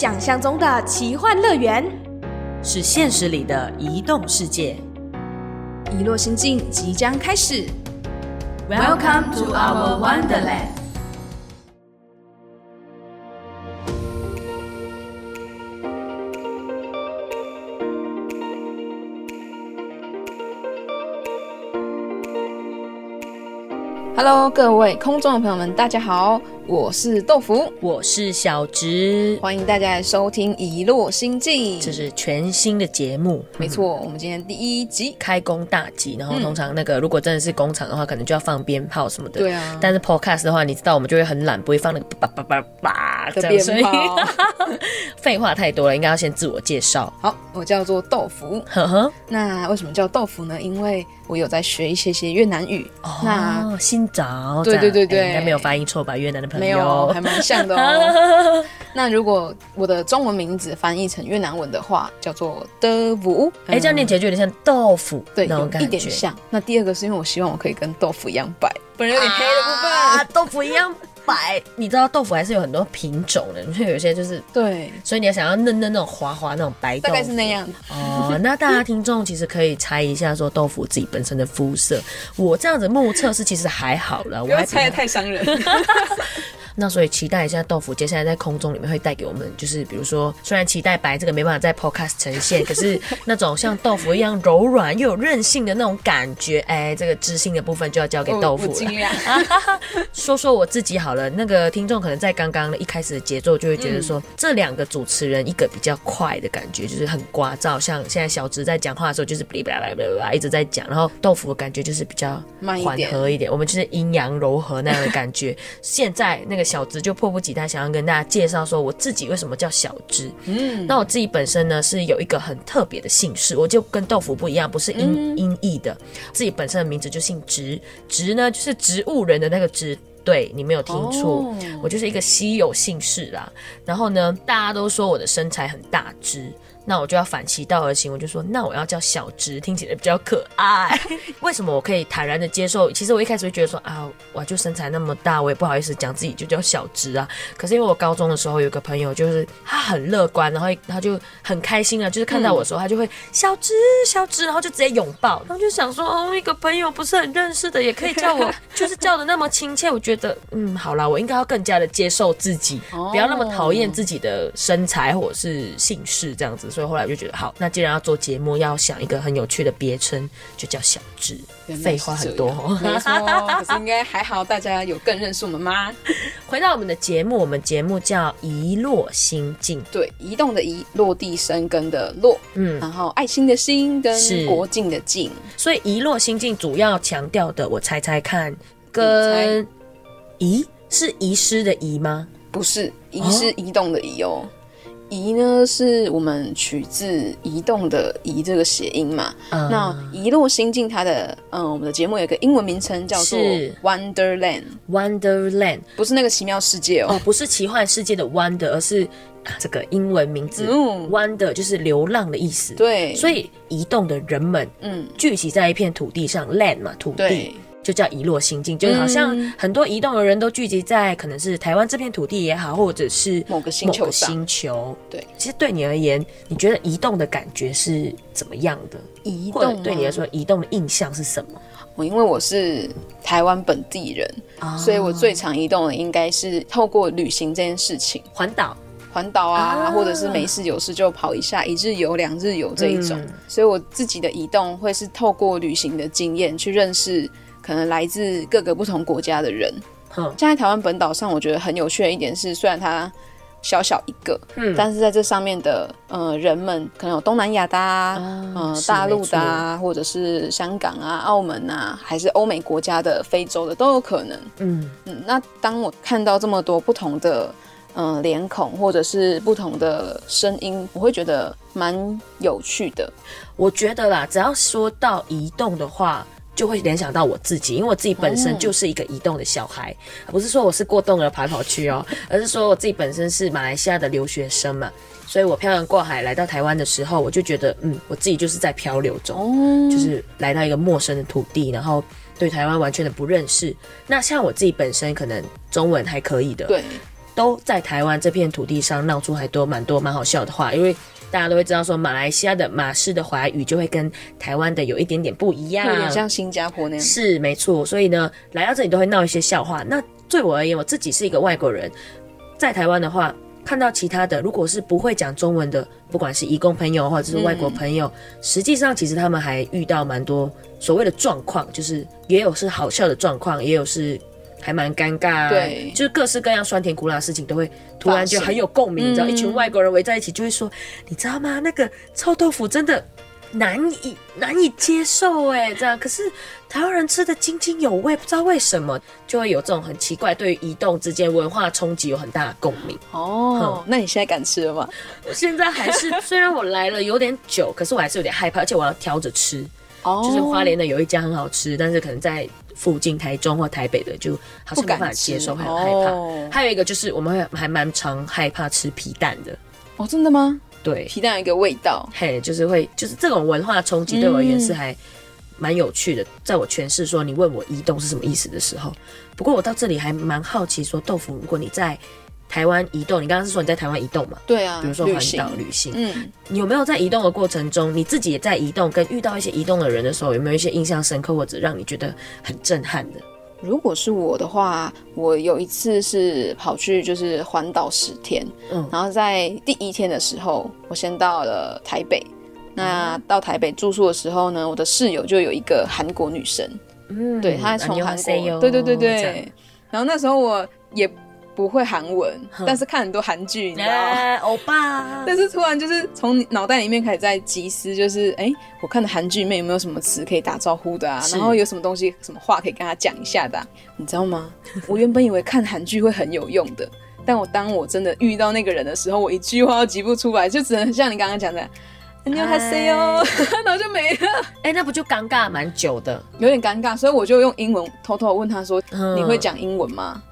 想象中的奇幻乐园，是现实里的移动世界。遗落心境即将开始。Welcome to our Wonderland。Hello，各位空中的朋友们，大家好，我是豆腐，我是小植，欢迎大家来收听《遗落星际》。这是全新的节目，没错，我们今天第一集。开工大吉。然后通常那个如果真的是工厂的话，可能就要放鞭炮什么的。对啊但是 Podcast 的话，你知道我们就会很懒，不会放那个叭叭叭叭的鞭炮 废话太多了，应该要先自我介绍。好，我叫做豆腐。呵呵，那为什么叫豆腐呢？因为我有在学一些些越南语。那哦，新找，对对对对哎应该没有发音错吧？越南的朋友没有，还蛮像的哦。那如果我的中文名字翻译成越南文的话，叫做的 vũ。哎，这样念起来就有点像豆腐对，那有感觉，一点像。那第二个是因为我希望我可以跟豆腐一样白，本人有点黑的部分。啊，豆腐一样白。你知道豆腐还是有很多品种的，就有些就是，对，所以你要想要嫩嫩那种滑滑那种白豆腐，大概是那样。哦，那大家听众其实可以猜一下，说豆腐自己本身的肤色。我这样子目测是其实还好了，我还猜的太伤人。那所以期待一下豆腐接下来在空中里面会带给我们，就是比如说，虽然期待白这个没办法在 podcast 呈现，可是那种像豆腐一样柔软又有韧性的那种感觉，哎，这个知性的部分就要交给豆腐了。说说我自己好了，那个听众可能在刚刚一开始的节奏就会觉得说，这两个主持人一个比较快的感觉，就是很聒噪，像现在小直在讲话的时候就是哔哩吧啦吧啦吧啦一直在讲，然后豆腐的感觉就是比较缓慢一点和一点，我们就是阴阳柔和那样的感觉。现在那个小直就迫不及待想要跟大家介绍说，我自己为什么叫小直。嗯，那我自己本身呢是有一个很特别的姓氏，我就跟豆腐不一样，不是音、音译的，自己本身的名字就姓植，植呢就是植物人的那个植。对你没有听错，哦我就是一个稀有姓氏啦。然后呢，大家都说我的身材很大只，那我就要反其道而行，我就说那我要叫小直，听起来比较可爱。为什么我可以坦然的接受？其实我一开始会觉得说啊，我就身材那么大，我也不好意思讲自己就叫小直啊。可是因为我高中的时候有个朋友，就是他很乐观，然后他就很开心啊，就是看到我的时候，他就会小直小直，然后就直接拥抱，然后就想说哦，一个朋友不是很认识的，也可以叫我，就是叫的那么亲切，我觉得嗯，好啦，我应该要更加的接受自己，哦不要那么讨厌自己的身材或者是姓氏这样子。所以后来我就觉得好，那既然要做节目，要想一个很有趣的别称，就叫小直。原来废话很多样哦。没错。可是应该还好，大家有更认识我们吗？回到我们的节目，我们节目叫《遗落心境》。对，移动的移，落地生根的落，嗯，然后爱心的心跟是国境的境。所以遗落心境主要强调的，我猜猜看，跟遗是遗失的遗吗？不是，移失移动的移哦。移呢是我们取自移动的移这个谐音嘛。嗯那一落心境它的嗯，我们的节目有一个英文名称叫做 Wonderland，Wonderland 不是那个奇妙世界哦。哦，不是奇幻世界的 Wonder，而是、啊这个英文名字、嗯 Wonder 就是流浪的意思。，对，所以移动的人们嗯，聚集在一片土地上，land 嘛，土地对。就叫遗落心境，就是好像嗯。很多移动的人都聚集在可能是台湾这片土地也好，或者是某个星某个球上星球。对，其实对你而言，你觉得移动的感觉是怎么样的？移动吗对你来说，移动的印象是什么？我因为我是台湾本地人，所以我最常移动的应该是透过旅行这件事情，环岛。环岛啊，啊。或者是没事有事就跑一下，一日游、两日游这一种。嗯。所以我自己的移动会是透过旅行的经验去认识可能来自各个不同国家的人。嗯，现在台湾本岛上，我觉得很有趣的一点是，虽然它小小一个，嗯但是在这上面的呃人们，可能有东南亚的、啊，呃大陆的啊，或者是香港啊、澳门啊，还是欧美国家的、非洲的都有可能。嗯，嗯，那当我看到这么多不同的嗯、呃脸孔，或者是不同的声音，我会觉得蛮有趣的。我觉得啦，只要说到移动的话。就会联想到我自己，因为我自己本身就是一个移动的小孩，不是说我是过动儿跑跑去哦，而是说我自己本身是马来西亚的留学生嘛，所以我漂洋过海来到台湾的时候，我就觉得，嗯，我自己就是在漂流中，哦，就是来到一个陌生的土地，然后对台湾完全的不认识。那像我自己本身可能中文还可以的，对，都在台湾这片土地上闹出还多蛮多蛮好笑的话，因为大家都会知道说，马来西亚的马式的华语就会跟台湾的有一点点不一样，有点像新加坡那样。是没错，所以呢，来到这里都会闹一些笑话。那对我而言，我自己是一个外国人，在台湾的话，看到其他的，如果是不会讲中文的，不管是移工朋友或者是外国朋友，实际上其实他们还遇到蛮多所谓的状况，就是也有是好笑的状况，也有是还蛮尴尬，对就是各式各样酸甜苦辣的事情都会突然就很有共鸣，你知道，嗯一群外国人围在一起就会说，你知道吗？那个臭豆腐真的。难以难以接受哎，这样可是台湾人吃的津津有味，不知道为什么就会有这种很奇怪，对于移动之间文化冲击有很大的共鸣。哦，那你现在敢吃了吗？我现在还是虽然我来了有点久，可是我还是有点害怕，而且我要挑着吃。哦就是花莲的有一家很好吃，但是可能在附近台中或台北的就好像不敢接受，会很害怕。哦还有一个就是我们会还蛮常害怕吃皮蛋的，哦，真的吗？对，皮蛋有一个味道，嘿，就是会，就是这种文化冲击对我而言嗯是还蛮有趣的。在我诠释说你问我移动是什么意思的时候，不过我到这里还蛮好奇，说豆腐，如果你在台湾移动，你刚刚是说你在台湾移动嘛？对啊，比如说环岛旅行，嗯，有没有在移动的过程中，你自己也在移动，跟遇到一些移动的人的时候，有没有一些印象深刻或者让你觉得很震撼的？如果是我的话，我有一次是跑去就是环岛十天，嗯，然后在第一天的时候，我先到了台北，那到台北住宿的时候呢，我的室友就有一个韩国女生，嗯，对，她从韩国，对对对对，然后那时候我也。不会韩文，但是看很多韩剧，你知道？欧巴，但是突然就是从脑袋里面开始在集思，就是哎，我看的韩剧里面有没有什么词可以打招呼的啊？然后有什么东西、什么话可以跟他讲一下的，你知道吗？我原本以为看韩剧会很有用的，但我当我真的遇到那个人的时候，我一句话都挤不出来，就只能像你刚刚讲的，你要 say 哦，然后就没了。哎，那不就尴尬？蛮久的，有点尴尬，所以我就用英文偷偷问他说：“你会讲英文吗？”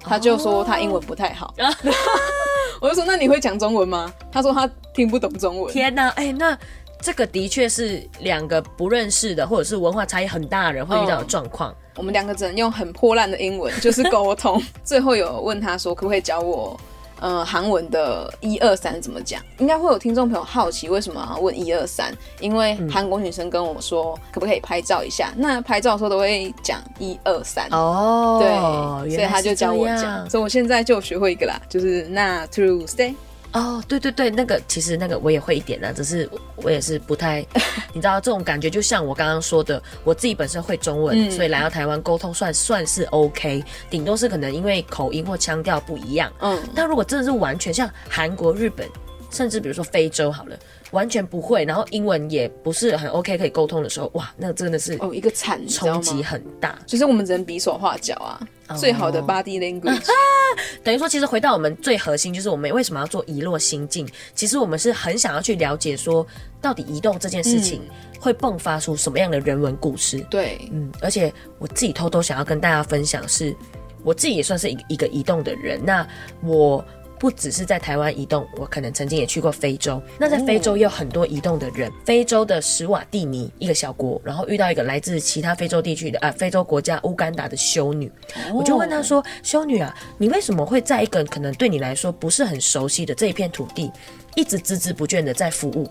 他就说他英文不太好，我就说：“那你会讲中文吗？”他说他听不懂中文。天哪，哎、那这个的确是两个不认识的，或者是文化差异很大的人会遇到的状况。我们两个只能用很破烂的英文，就是沟通。最后有问他说，可不可以教我，呃，韩文的一二三怎么讲？应该会有听众朋友好奇，为什么要问一二三？因为韩国女生跟我说，可不可以拍照一下？那拍照的时候都会讲一二三。哦对，所以他就教我讲，所以我现在就学会一个啦，就是那 to stay。哦，对对对，那个其实那个我也会一点的，只是我也是不太，你知道这种感觉，就像我刚刚说的，我自己本身会中文，嗯所以来到台湾沟通算算是 OK，顶多是可能因为口音或腔调不一样。嗯，但如果真的是完全像韩国、日本，甚至比如说非洲好了，完全不会，然后英文也不是很 OK 可以沟通的时候，哇，那真的是哦，一个惨，冲击？很大。就是我们只能比手画脚啊，最好的 body language。等于说，其实回到我们最核心，就是我们为什么要做遗落心境？其实我们是很想要去了解说，到底移动这件事情会迸发出什么样的人文故事。对，嗯，而且我自己偷偷想要跟大家分享是，我自己也算是一个移动的人。那我不只是在台湾移动，我可能曾经也去过非洲。那在非洲也有很多移动的人，非洲的史瓦蒂尼一个小国，然后遇到一个来自其他非洲地区的啊非洲国家乌干达的修女，我就问她说：“修女啊，你为什么会在一个可能对你来说不是很熟悉的这一片土地，一直孜孜不倦的在服务？”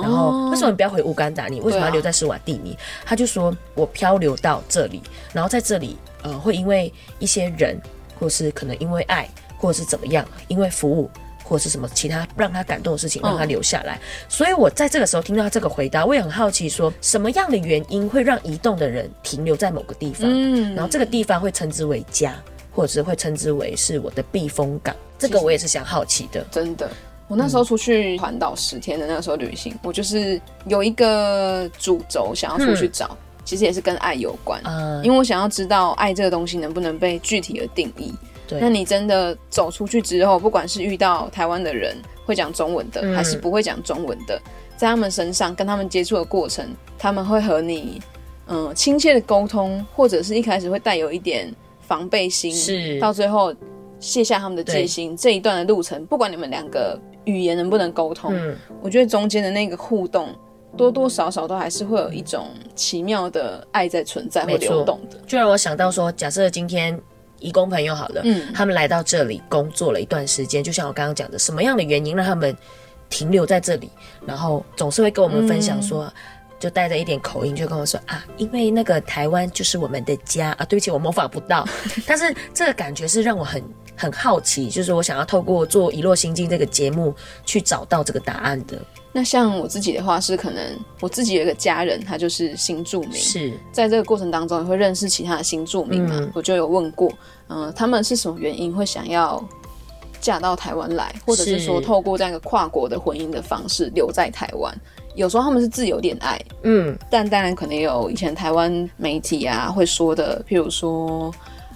然后为什么你不要回乌干达？你为什么要留在施瓦蒂尼？他就说我漂流到这里，然后在这里呃会因为一些人，或是可能因为爱，或者是怎么样，因为服务。或者是什么其他让他感动的事情，让他留下来。所以我在这个时候听到他这个回答，我也很好奇，说什么样的原因会让移动的人停留在某个地方？嗯然后这个地方会称之为家，或者是会称之为是我的避风港。这个我也是想好奇的。真的。我那时候出去环岛十天的那个时候旅行，我就是有一个主轴想要出去找，其实也是跟爱有关，嗯，因为我想要知道爱这个东西能不能被具体的定义。对。那你真的走出去之后，不管是遇到台湾的人会讲中文的，嗯。还是不会讲中文的，在他们身上跟他们接触的过程，他们会和你嗯亲切的沟通，或者是一开始会带有一点防备心，是。到最后卸下他们的戒心。这一段的路程，不管你们两个语言能不能沟通，嗯，我觉得中间的那个互动。多多少少都还是会有一种奇妙的爱在存在或流动的，就让我想到说，假设今天义工朋友好了，嗯他们来到这里工作了一段时间，就像我刚刚讲的，什么样的原因让他们停留在这里，然后总是会跟我们分享说。就带着一点口音，就跟我说啊，因为那个台湾就是我们的家啊。对不起，我模仿不到，但是这个感觉是让我很很好奇，就是我想要透过做《遗落心经》这个节目去找到这个答案的。那像我自己的话是，可能我自己有一个家人，他就是新住民，是在这个过程当中也会认识其他的新住民嘛，嗯我就有问过，嗯、他们是什么原因会想要嫁到台湾来，或者是说透过这样一个跨国的婚姻的方式留在台湾？有时候他们是自由恋爱，嗯，但当然可能也有以前台湾媒体啊会说的，譬如说，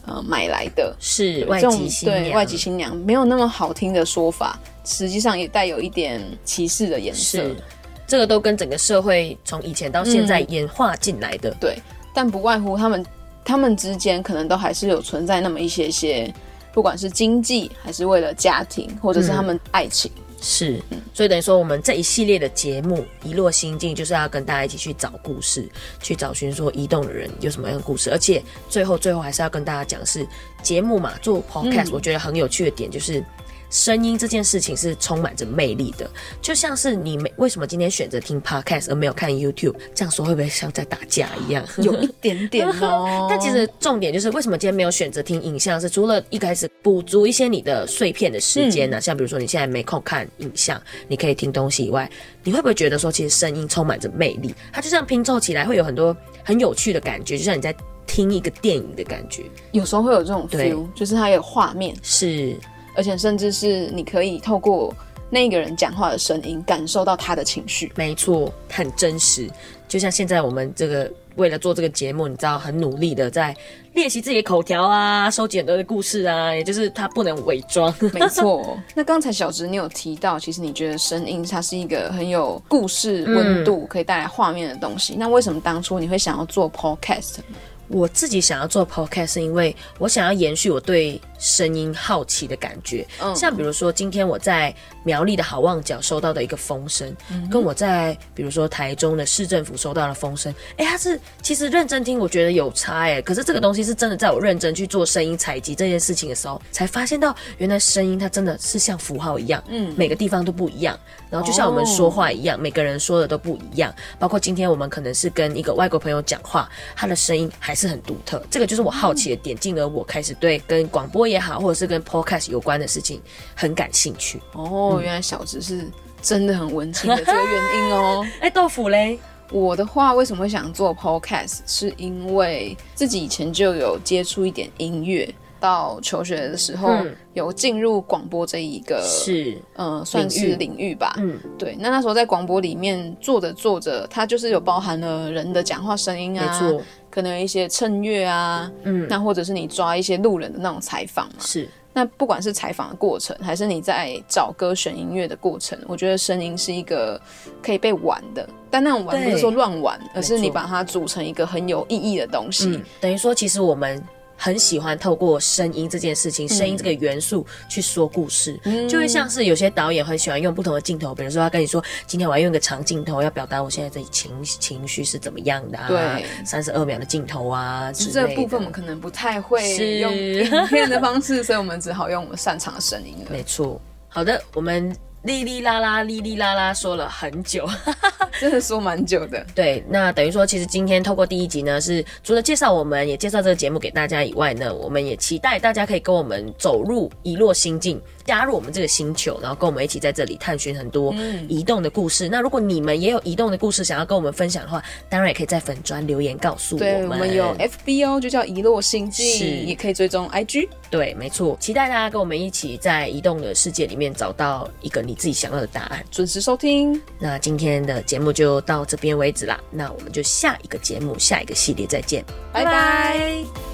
呃，买来的是外籍新娘，对外籍新娘没有那么好听的说法，实际上也带有一点歧视的颜色。是这个都跟整个社会从以前到现在嗯演化进来的。对，但不外乎他们他们之间可能都还是有存在那么一些些，不管是经济还是为了家庭，或者是他们爱情。是，所以等于说我们这一系列的节目《一落心境》就是要跟大家一起去找故事，去找寻说移动的人有什么样的故事，而且最后最后还是要跟大家讲是节目嘛，做 podcast，、我觉得很有趣的点就是。声音这件事情是充满着魅力的，就像是你没为什么今天选择听 podcast 而没有看 YouTube，这样说会不会像在打架一样？有一点点哦，但其实重点就是为什么今天没有选择听影像？是除了一开始补足一些你的碎片的时间呢、像比如说你现在没空看影像，你可以听东西以外，你会不会觉得说，其实声音充满着魅力？它就这样拼凑起来，会有很多很有趣的感觉，就像你在听一个电影的感觉。有时候会有这种对 feel，就是它有画面，是，而且甚至是你可以透过那个人讲话的声音感受到他的情绪。没错，很真实。就像现在我们这个为了做这个节目，你知道很努力的在练习自己的口条啊，收集很多的故事啊，也就是他不能伪装。没错，那刚才小直你有提到，其实你觉得声音它是一个很有故事温度，可以带来画面的东西。那为什么当初你会想要做 podcast？我自己想要做 podcast，是因为我想要延续我对声音好奇的感觉。嗯像比如说，今天我在苗栗的好望角收到的一个风声，嗯跟我在比如说台中的市政府收到的风声，哎，它是其实认真听，我觉得有差哎。可是这个东西是真的，在我认真去做声音采集这件事情的时候，才发现到原来声音它真的是像符号一样，嗯，每个地方都不一样。然后就像我们说话一样，每个人说的都不一样。包括今天我们可能是跟一个外国朋友讲话，他的声音还是很独特。这个就是我好奇的点，进而我开始对跟广播也好，或者是跟 podcast 有关的事情很感兴趣。哦，原来小直是真的很文青的这个原因哦。哎，豆腐嘞？我的话，为什么会想做 podcast？是因为自己以前就有接触一点音乐，到求学的时候、嗯。有进入广播这一个是，呃，算是领域吧。嗯，对，那那时候在广播里面做着做着，它就是有包含了人的讲话声音没啊，错，可能有一些衬乐啊，嗯，那或者是你抓一些路人的那种采访嘛。是。那不管是采访的过程，还是你在找歌选音乐的过程，我觉得声音是一个可以被玩的，但那种玩不是说乱玩，而是你把它组成一个很有意义的东西。嗯，等于说，其实我们很喜欢透过声音这件事情，声音这个元素去说故事，就会像是有些导演很喜欢用不同的镜头，比如说他跟你说，今天我要用一个长镜头，要表达我现在的情情绪是怎么样的啊，对，三十二秒的镜头啊这类的。个部分我们可能不太会是。用影片的方式，所以我们只好用我们擅长的声音了。没错。好的，我们哩哩啦啦哩哩啦啦说了很久。真的说蛮久的。对，那等于说，其实今天透过第一集呢，是除了介绍我们，也介绍这个节目给大家以外呢，我们也期待大家可以跟我们走入一落心境，加入我们这个星球，然后跟我们一起在这里探寻很多移动的故事。那如果你们也有移动的故事想要跟我们分享的话，当然也可以在粉砖留言告诉我对，们。我们有 FB 哦，就叫遗落星际，也可以追踪 IG。对，没错，期待大家跟我们一起在移动的世界里面找到一个你自己想要的答案。准时收听，那今天的节目就到这边为止啦，那我们就下一个节目、下一个系列再见，拜拜